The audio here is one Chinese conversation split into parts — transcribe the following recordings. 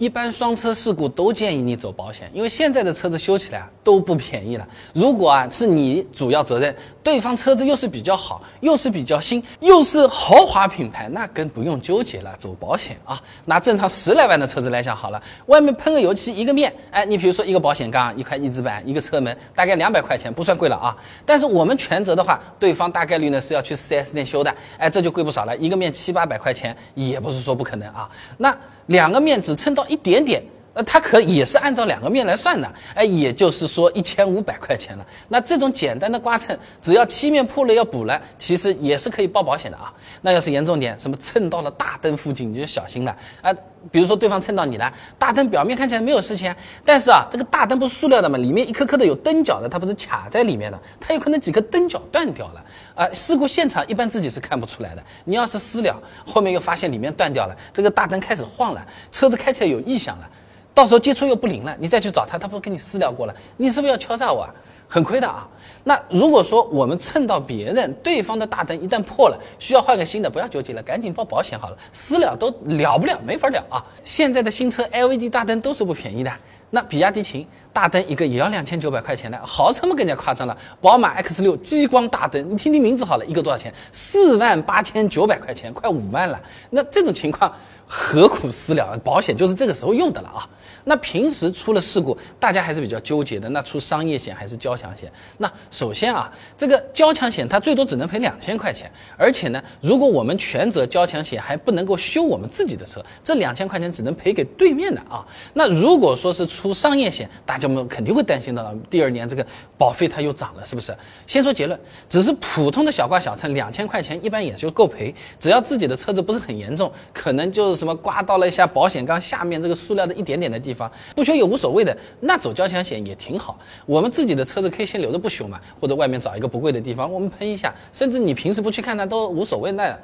一般双车事故都建议你走保险，因为现在的车子修起来啊都不便宜了。如果啊是你主要责任，对方车子又是比较好，又是比较新，又是豪华品牌，那更不用纠结了，走保险啊。拿正常十来万的车子来讲好了，外面喷个油漆一个面，哎，你比如说一个保险杠、一块翼子板、一个车门，大概两百块钱，不算贵了啊。但是我们全责的话，对方大概率呢是要去 4S 店修的，哎，这就贵不少了，一个面七八百块钱，也不是说不可能啊。那两个面只蹭到一点点，那它可也是按照两个面来算的，哎，也就是说一千五百块钱了。那这种简单的刮蹭，只要漆面破了要补了，其实也是可以报保险的啊。那要是严重点，什么蹭到了大灯附近，你就小心了啊。比如说对方蹭到你了，大灯表面看起来没有事情，但是啊，这个大灯不是塑料的嘛，里面一颗颗的有灯角的，它不是卡在里面的，它有可能几颗灯角断掉了啊。事故现场一般自己是看不出来的，你要是私了，后面又发现里面断掉了，这个大灯开始晃了，车子开起来有异响了，到时候接触又不灵了，你再去找他，他不是跟你私聊过了，你是不是要敲诈我啊？很亏的啊。那如果说我们蹭到别人对方的大灯，一旦破了，需要换个新的，不要纠结了，赶紧报保险好了。私了都了不了，没法了啊！现在的新车 LED 大灯都是不便宜的，那比亚迪秦大灯一个也要两千九百块钱的，豪车嘛更加夸张了。宝马 X 六激光大灯，你听听名字好了，一个多少钱？四万八千九百块钱，快五万了。那这种情况。何苦私了？保险就是这个时候用的了啊。那平时出了事故，大家还是比较纠结的。那出商业险还是交强险？那首先啊，这个交强险它最多只能赔两千块钱，而且呢，如果我们全责交强险还不能够修我们自己的车，这两千块钱只能赔给对面的啊。那如果说是出商业险，大家们肯定会担心的。第二年这个保费它又涨了，是不是？先说结论，只是普通的小刮小蹭，两千块钱一般也就够赔，只要自己的车子不是很严重，可能就是。什么刮到了一下保险杠下面这个塑料的一点点的地方，不修也无所谓的，那走交强险也挺好。我们自己的车子可以先留着不修嘛，或者外面找一个不贵的地方，我们喷一下，甚至你平时不去看它都无所谓那。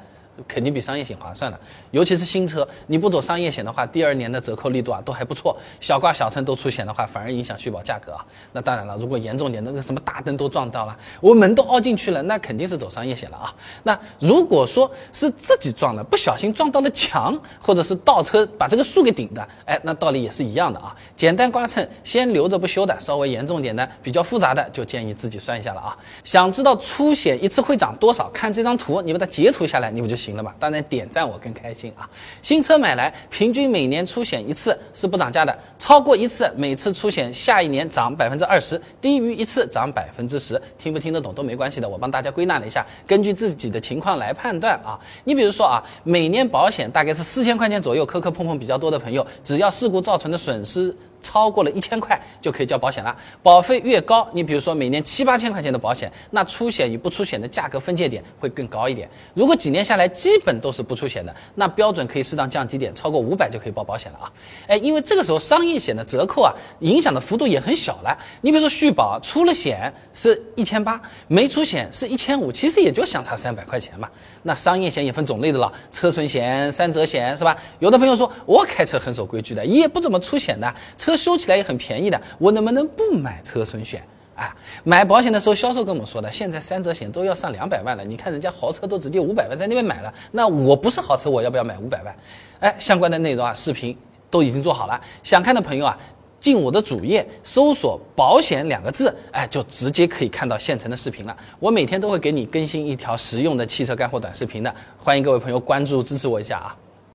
肯定比商业险划算了，尤其是新车，你不走商业险的话，第二年的折扣力度啊都还不错。小刮小蹭都出险的话，反而影响续保价格啊。那当然了，如果严重点的，那什么大灯都撞到了，我门都凹进去了，那肯定是走商业险了啊。那如果说是自己撞了，不小心撞到了墙，或者是倒车把这个树给顶的，哎，那道理也是一样的啊。简单刮蹭先留着不修的，稍微严重点的、比较复杂的，就建议自己算一下了啊。想知道出险一次会涨多少？看这张图，你把它截图下来，你不就行行？了嘛？当然点赞我更开心啊！新车买来，平均每年出险一次是不涨价的，超过一次，每次出险下一年涨百分之二十，低于一次涨百分之十。听不听得懂都没关系的，我帮大家归纳了一下，根据自己的情况来判断啊。你比如说啊，每年保险大概是四千块钱左右，磕磕碰碰比较多的朋友，只要事故造成的损失。超过了一千块就可以交保险了，保费越高，你比如说每年七八千块钱的保险，那出险与不出险的价格分界点会更高一点。如果几年下来基本都是不出险的，那标准可以适当降低点，超过五百就可以报保险了啊。哎，因为这个时候商业险的折扣啊，影响的幅度也很小了。你比如说续保出了险是一千八，没出险是一千五，其实也就相差三百块钱嘛。那商业险也分种类的了，车损险、三责险是吧？有的朋友说我开车很守规矩的，也不怎么出险的。车修起来也很便宜的，我能不能不买车损险啊？买保险的时候，销售跟我们说的，现在三者险都要上两百万了。你看人家豪车都直接五百万在那边买了，那我不是豪车，我要不要买五百万？哎，相关的内容啊，视频都已经做好了，想看的朋友啊，进我的主页搜索“保险”两个字，哎，就直接可以看到现成的视频了。我每天都会给你更新一条实用的汽车干货短视频的，欢迎各位朋友关注支持我一下啊。